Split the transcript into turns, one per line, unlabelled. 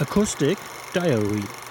Acoustic Diary.